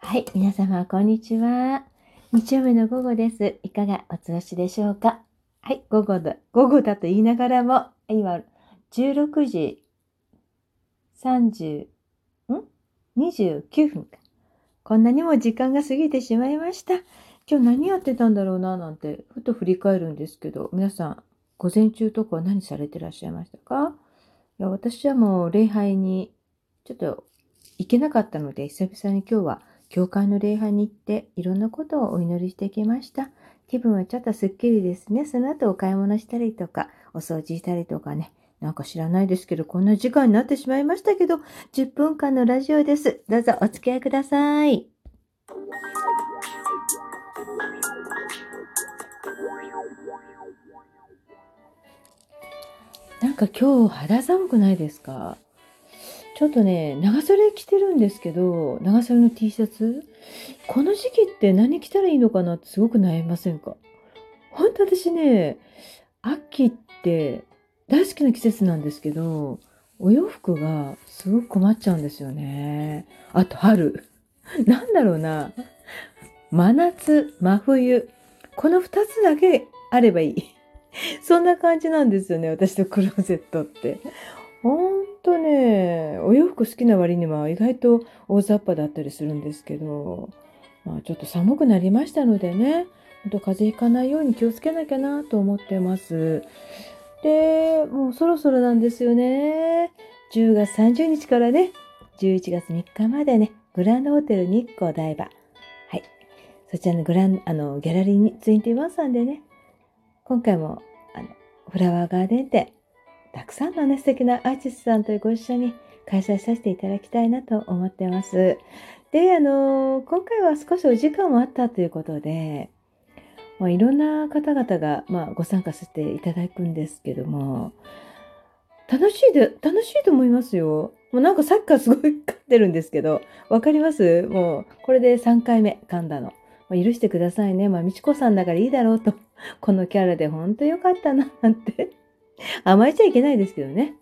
はい、皆様、こんにちは。日曜日の午後です。いかがお過ごしでしょうか？はい、午後だ、午後だと言いながらも、今、16時30、ん ?29 分か。こんなにも時間が過ぎてしまいました。今日何やってたんだろうな、なんて、ふと振り返るんですけど、皆さん、午前中とか何されてらっしゃいましたか？いや私はもう礼拝にちょっと行けなかったので、久々に今日は教会の礼拝に行っていろんなことをお祈りしてきました。気分はちょっとすっきりですね。その後お買い物したりとか、お掃除したりとかね。なんか知らないですけど、こんな時間になってしまいましたけど、10分間のラジオです。どうぞお付き合いください。なんか今日肌寒くないですか？ちょっとね、長袖着てるんですけど、長袖の T シャツ？この時期って何着たらいいのかなってすごく悩みませんか？本当私ね、秋って大好きな季節なんですけど、お洋服がすごく困っちゃうんですよね。あと春。なんだろうな。真夏、真冬。この二つだけあればいい。そんな感じなんですよね、私のクローゼットって。ほんとね、お洋服好きな割には意外と大雑把だったりするんですけど、まあちょっと寒くなりましたのでね、ほんと風邪ひかないように気をつけなきゃなと思ってます。で、もうそろそろなんですよね。10月30日からね、11月3日までね、グランドホテル日光台場。はい。そちらのグラン、あの、ギャラリーに21さんでね、今回も、あの、フラワーガーデン店、たくさんのね、素敵なアーティストさんとご一緒に開催させていただきたいなと思ってます。で、あの、今回は少しお時間もあったということで、まあ、いろんな方々が、まあ、ご参加させていただくんですけども、楽しいで、楽しいと思いますよ。もうなんかさっきからすごい噛んでるんですけど、わかります？もう、これで3回目噛んだの。まあ、許してくださいね。まあ、みちこさんだからいいだろうと。このキャラでほんとよかったな、なんて。甘えちゃいけないですけどね。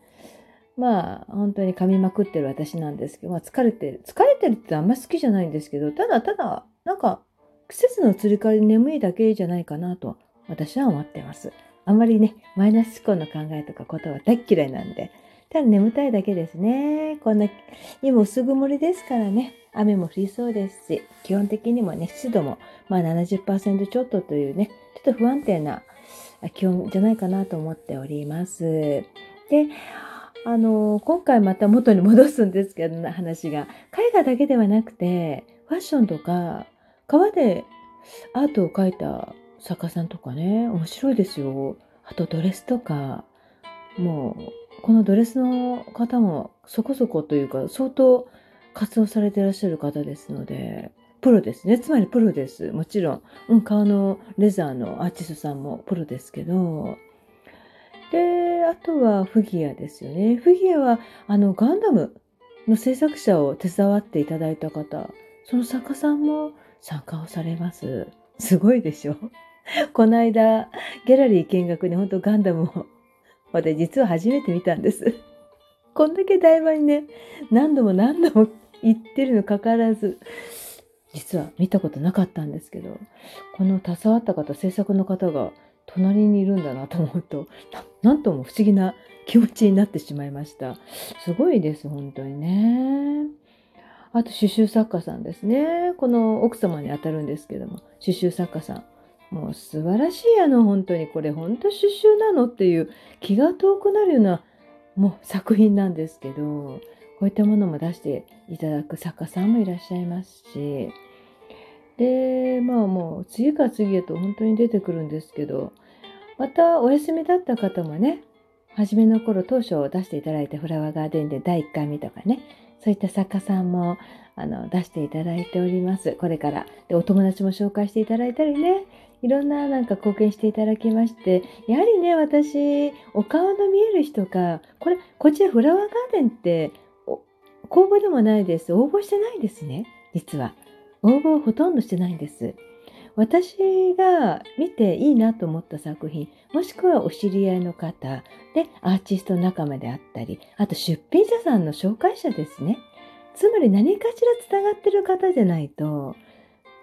まあ、本当に噛みまくってる私なんですけど、まあ疲れてる。疲れてるってあんま好きじゃないんですけど、ただただ、なんか、季節の移り変わりで眠いだけじゃないかなと、私は思ってます。あんまりね、マイナス思考の考えとかことは大嫌いなんで、ただ眠たいだけですね。こんな、今薄曇りですからね、雨も降りそうですし、基本的にもね、湿度も、まあ70%ちょっとというね、ちょっと不安定な気温じゃないかなと思っております。で、あの、今回また元に戻すんですけど、話が。絵画だけではなくて、ファッションとか、革でアートを描いた作家さんとかね、面白いですよ。あとドレスとか、もう、このドレスの方もそこそこというか、相当活動されてらっしゃる方ですので、プロですね。つまりプロです。もちろん。うん、革のレザーのアーティストさんもプロですけど。で、あとはフギアですよね。フギアは、あの、ガンダムの制作者を手伝わっていただいた方、その作家さんも参加をされます。すごいでしょこの間、ギャラリー見学に本当ガンダムを、私実は初めて見たんです。こんだけ台場にね、何度も何度も行ってるのかかわらず、実は見たことなかったんですけど、この携わった方、制作の方が隣にいるんだなと思うと、ななんとも不思議な気持ちになってしまいました。すごいです、本当にね。あと、刺繍作家さんですね。この奥様にあたるんですけども、刺繍作家さん。もう素晴らしい、あの、本当にこれ、本当刺繍なのっていう気が遠くなるような、もう作品なんですけど、こういったものも出していただく作家さんもいらっしゃいますし、で、まあもう次から次へと本当に出てくるんですけど、またお休みだった方もね、初めの頃当初出していただいたフラワーガーデンで第1回目とかね、そういった作家さんもあの出していただいております。これから。で、お友達も紹介していただいたりね、いろんななんか貢献していただきまして、やはりね、私、お顔の見える人か、これ、こちらフラワーガーデンって、公募でもないです。応募してないですね、実は。応募をほとんどしてないんです。私が見ていいなと思った作品、もしくはお知り合いの方でアーティスト仲間であったり、あと出品者さんの紹介者ですね。つまり何かしらつながってる方じゃないと、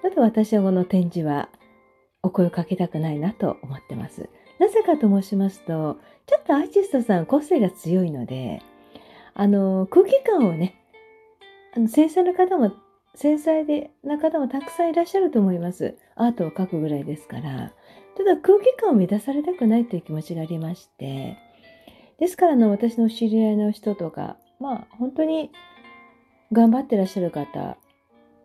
ちょっと私はこの展示はお声をかけたくないなと思ってます。なぜかと申しますと、ちょっとアーティストさん個性が強いので、あの、空気感をね、あの繊細な方も、繊細でな方もたくさんいらっしゃると思います。アートを描くぐらいですから。ただ空気感を乱されたくないという気持ちがありまして、ですからの私の知り合いの人とか、まあ本当に頑張ってらっしゃる方、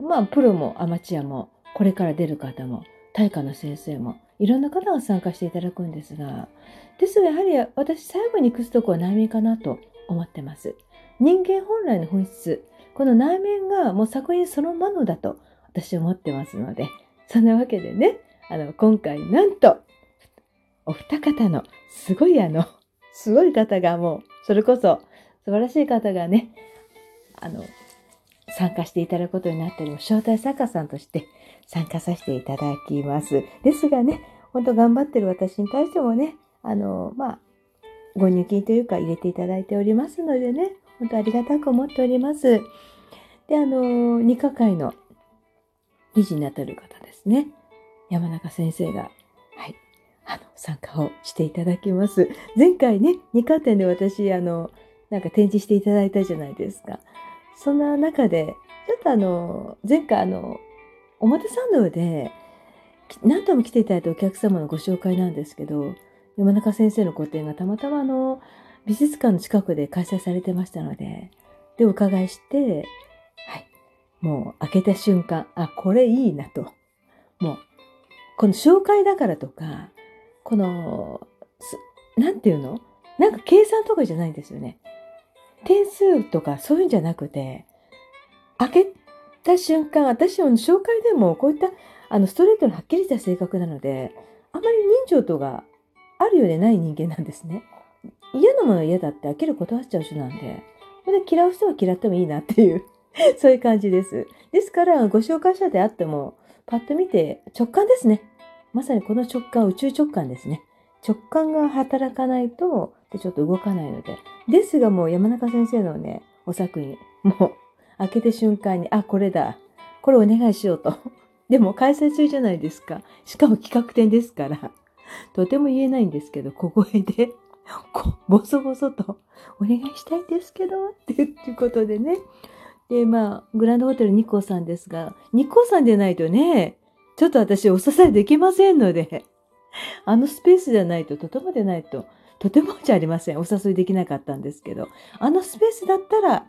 まあプロもアマチュアも、これから出る方も、大化の先生も、いろんな方が参加していただくんですが、ですがやはり私最後にくすとこは内面かなと思ってます。人間本来の本質、この内面がもう作品そのものだと私は思ってますので、そんなわけでね、あの、今回なんと、お二方のすごいあの、すごい方がもう、それこそ素晴らしい方がね、あの、参加していただくことになっております。招待作家さんとして参加させていただきます。ですがね、本当頑張ってる私に対してもね、あの、まあ、ご入金というか入れていただいておりますのでね、本当ありがたく思っております。で、あの、二課会の理事になっている方ですね。山中先生が、はい、あの、参加をしていただきます。前回ね、二課展で私、あの、なんか展示していただいたじゃないですか。そんな中で、ちょっとあの、前回あの、表参道で、何度も来ていただいたお客様のご紹介なんですけど、山中先生の個展がたまたまあの、美術館の近くで開催されてましたので、で、お伺いして、はい。もう開けた瞬間、あ、これいいなと。もう、この紹介だからとか、この、なんていうの？なんか計算とかじゃないんですよね。点数とかそういうんじゃなくて、開けた瞬間、私の紹介でもこういったあのストレートのはっきりした性格なので、あまり人情とかあるようでない人間なんですね。嫌なものは嫌だって開ける断っちゃう人なんで、それで嫌う人は嫌ってもいいなっていう そういう感じです。ですから、ご紹介者であっても、パッと見て直感ですね。まさにこの直感、宇宙直感ですね。直感が働かないと、ちょっと動かないので。ですがもう山中先生のね、お作品、もう開けて瞬間に、あ、これだ。これお願いしようと。でも開催中じゃないですか。しかも企画展ですから。とても言えないんですけど、小声で、こボソボソと、お願いしたいんですけど、っていうことでね。で、まあ、グランドホテル日光さんですが、日光さんでないとね、ちょっと私お支えできませんので、あのスペースじゃないと、とてもでないと、とてもじゃありません。お誘いできなかったんですけど、あのスペースだったら、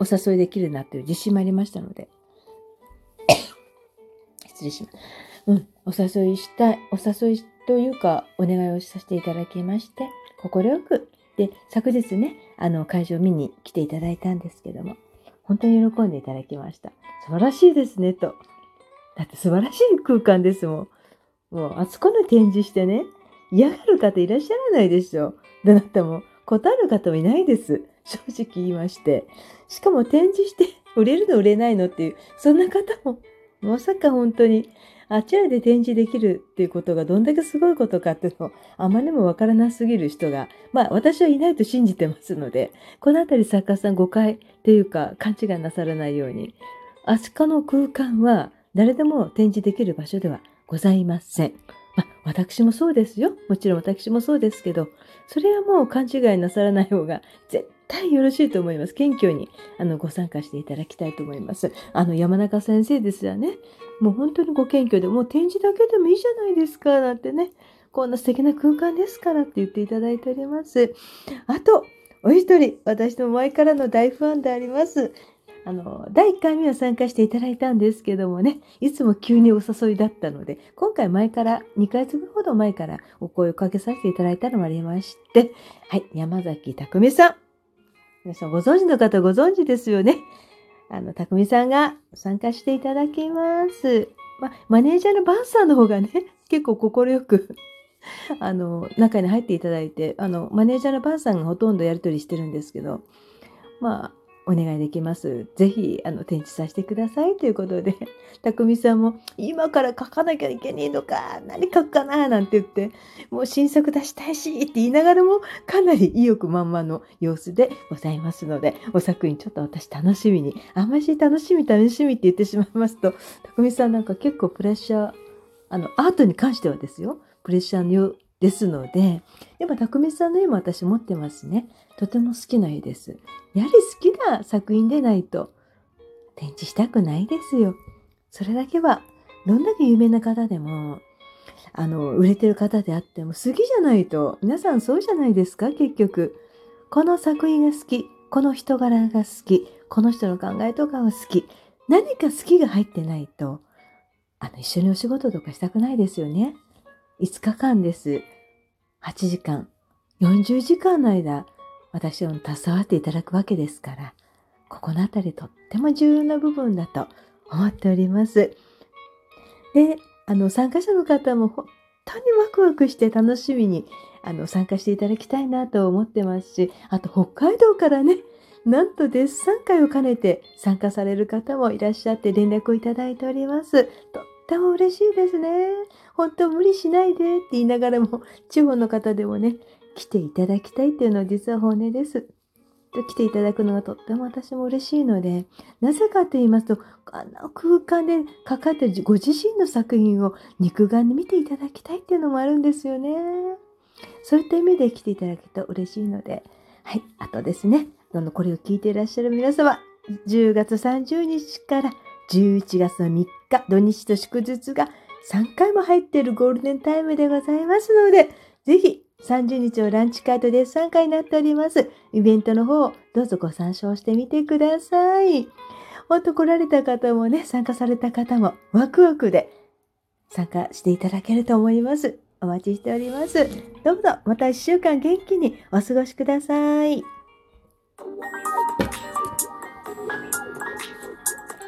お誘いできるなという自信もありましたので、失礼します。うん、お誘いしたい、お誘いというか、お願いをさせていただきまして、快く、で、昨日ね、あの、会場を見に来ていただいたんですけども、本当に喜んでいただきました。素晴らしいですね、と。だって素晴らしい空間ですもん。もう、あそこの展示してね、嫌がる方いらっしゃらないでしょ。でなたも、断る方もいないです。正直言いまして。しかも展示して売れるの売れないのっていう、そんな方も、まさか本当に、あちらで展示できるっていうことがどんだけすごいことかっていうのを、あまりにもわからなすぎる人が、まあ私はいないと信じてますので、このあたり作家さん誤解っていうか勘違いなさらないように、あそこの空間は誰でも展示できる場所ではございません。まあ、私もそうですよ。もちろん私もそうですけど、それはもう勘違いなさらない方が絶対よろしいと思います。謙虚にあのご参加していただきたいと思います。あの山中先生ですよね。もう本当にご謙虚で、もう展示だけでもいいじゃないですか、なんてね。こんな素敵な空間ですからって言っていただいております。あと、お一人、私の前からの大ファンであります。あの、第1回目は参加していただいたんですけどもね、いつも急にお誘いだったので、今回前から、2ヶ月ほど前からお声をかけさせていただいたのもありまして、はい、山崎匠さん。皆さんご存知の方ご存知ですよね。あの、匠さんが参加していただきます。ま、マネージャーのバンさんの方がね、結構快く あの、中に入っていただいて、あの、マネージャーのバンさんがほとんどやり取りしてるんですけど、まあ、お願いできます。ぜひ、あの、展示させてくださいということで、たくみさんも、今から書かなきゃいけねえのか、何書くかな、なんて言って、もう新作出したいし、って言いながらも、かなり意欲満々の様子でございますので、お作品ちょっと私楽しみに、あんまり楽しみ楽しみって言ってしまいますと、たくみさんなんか結構プレッシャー、あの、アートに関してはですよ、プレッシャーのですので、やっぱ匠さんの絵も私持ってますね。とても好きな絵です。やはり好きな作品でないと展示したくないですよ。それだけは、どんだけ有名な方でも、あの、売れてる方であっても好きじゃないと、皆さんそうじゃないですか、結局。この作品が好き、この人柄が好き、この人の考えとかが好き。何か好きが入ってないと、あの、一緒にお仕事とかしたくないですよね。5日間です。8時間、40時間の間、私を携わっていただくわけですから、ここのあたりとっても重要な部分だと思っております。で、あの、参加者の方も本当にワクワクして楽しみにあの参加していただきたいなと思ってますし、あと北海道からね、なんとデッサン会を兼ねて参加される方もいらっしゃって連絡をいただいております。とっても嬉しいですね。本当無理しないでって言いながらも、地方の方でもね、来ていただきたいっていうのは実は本音です。来ていただくのがとっても私も嬉しいので、なぜかと言いますと、あの空間でかかってるご自身の作品を肉眼で見ていただきたいっていうのもあるんですよね。そういった意味で来ていただけると嬉しいので、はい、あとですね、あのこれを聞いていらっしゃる皆様、10月30日から11月の3日、土日と祝日が3回も入っているゴールデンタイムでございますので、ぜひ30日をランチ会とデッサン会になっております。イベントの方、どうぞご参照してみてください。ほんと来られた方もね、参加された方もワクワクで参加していただけると思います。お待ちしております。どうぞまた1週間元気にお過ごしください。